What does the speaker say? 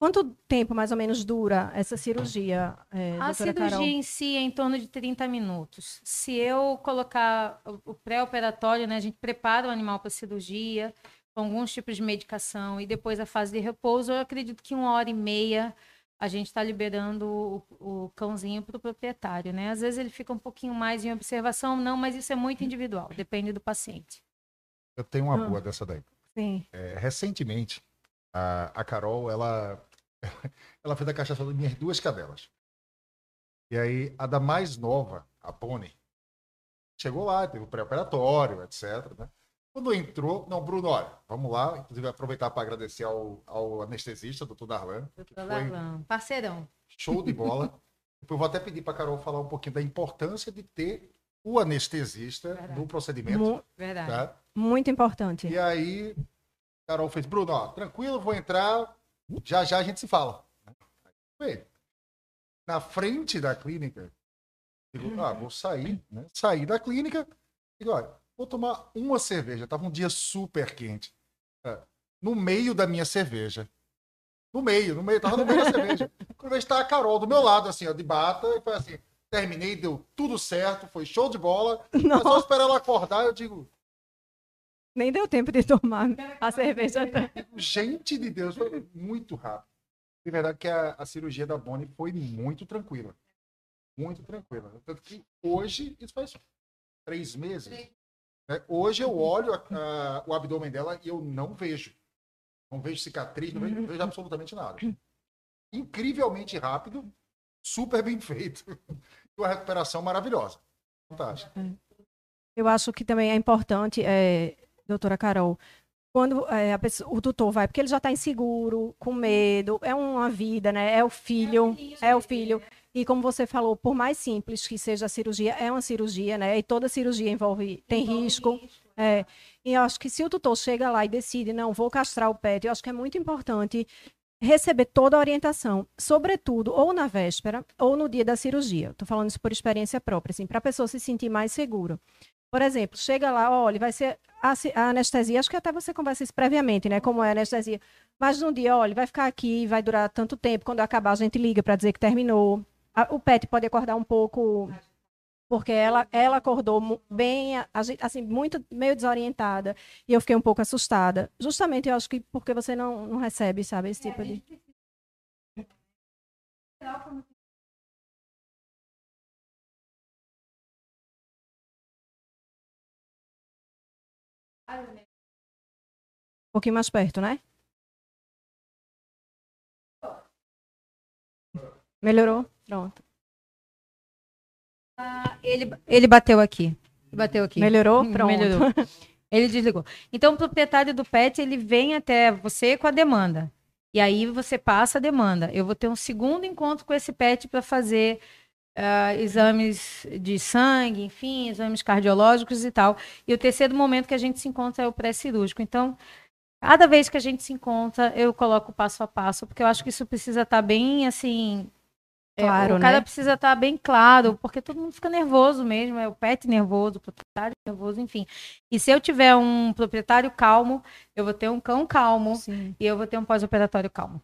Quanto tempo mais ou menos dura essa cirurgia? É, a cirurgia Carol? em si é em torno de 30 minutos. Se eu colocar o pré-operatório, né, a gente prepara o animal para a cirurgia, com alguns tipos de medicação, e depois a fase de repouso, eu acredito que uma hora e meia a gente está liberando o, o cãozinho para o proprietário. Né? Às vezes ele fica um pouquinho mais em observação, não, mas isso é muito individual, depende do paciente. Eu tenho uma boa dessa daí. Sim. É, recentemente, a, a Carol, ela, ela fez a cachaça das minhas duas cadelas. E aí, a da mais nova, a Pony, chegou lá, teve o pré-operatório, etc. Né? Quando entrou, não, Bruno, olha, vamos lá, inclusive aproveitar para agradecer ao, ao anestesista, doutor Darlan. Doutor Darlan, parceirão. Show de bola. Depois vou até pedir para a Carol falar um pouquinho da importância de ter o anestesista Verdade. no procedimento. Mu Verdade. Tá? Muito importante. E aí, Carol fez, Bruno, ó, tranquilo, vou entrar, já já a gente se fala. Na frente da clínica, digo, ah, vou sair, né? Sair da clínica, digo, olha, vou tomar uma cerveja. Tava um dia super quente. É, no meio da minha cerveja. No meio, no meio, tava no meio da cerveja. Quando está a Carol do meu lado, assim, ó, de bata, e foi assim, terminei, deu tudo certo, foi show de bola. Não. só esperar ela acordar, eu digo, nem deu tempo de tomar a cerveja. Gente de Deus, foi muito rápido. De verdade que a, a cirurgia da Bonnie foi muito tranquila. Muito tranquila. Tanto que hoje, isso faz três meses. Né? Hoje eu olho a, a, o abdômen dela e eu não vejo. Não vejo cicatriz, não vejo, não vejo absolutamente nada. Incrivelmente rápido, super bem feito. E uma recuperação maravilhosa. Fantástica. Eu acho que também é importante é, doutora Carol, quando é, pessoa, o tutor vai, porque ele já está inseguro, com medo, é uma vida, né? É o filho, é o filho. E como você falou, por mais simples que seja a cirurgia, é uma cirurgia, né? E toda cirurgia envolve, tem envolve risco. risco. É. E eu acho que se o tutor chega lá e decide, não, vou castrar o pet, eu acho que é muito importante receber toda a orientação, sobretudo ou na véspera ou no dia da cirurgia. Estou falando isso por experiência própria, assim, para a pessoa se sentir mais segura. Por exemplo, chega lá, olha, vai ser a, a, anestesia, acho que até você conversa isso previamente, né? Como é a anestesia. Mas num dia, olha, vai ficar aqui, vai durar tanto tempo. Quando acabar, a gente liga para dizer que terminou. A, o PET pode acordar um pouco, porque ela, ela acordou bem, assim, muito meio desorientada. E eu fiquei um pouco assustada. Justamente, eu acho que porque você não, não recebe, sabe, esse tipo de. Um pouquinho mais perto, né? Melhorou? Pronto. Ah, ele, ele bateu aqui. Bateu aqui. Melhorou? Pronto. Melhorou. Ele desligou. Então, o proprietário do PET, ele vem até você com a demanda. E aí você passa a demanda. Eu vou ter um segundo encontro com esse PET para fazer uh, exames de sangue, enfim, exames cardiológicos e tal. E o terceiro momento que a gente se encontra é o pré-cirúrgico. Então, cada vez que a gente se encontra, eu coloco passo a passo, porque eu acho que isso precisa estar tá bem, assim... É, claro, é, o cara né? precisa estar tá bem claro, porque todo mundo fica nervoso mesmo, é o pet nervoso, o proprietário nervoso, enfim. E se eu tiver um proprietário calmo, eu vou ter um cão calmo Sim. e eu vou ter um pós-operatório calmo.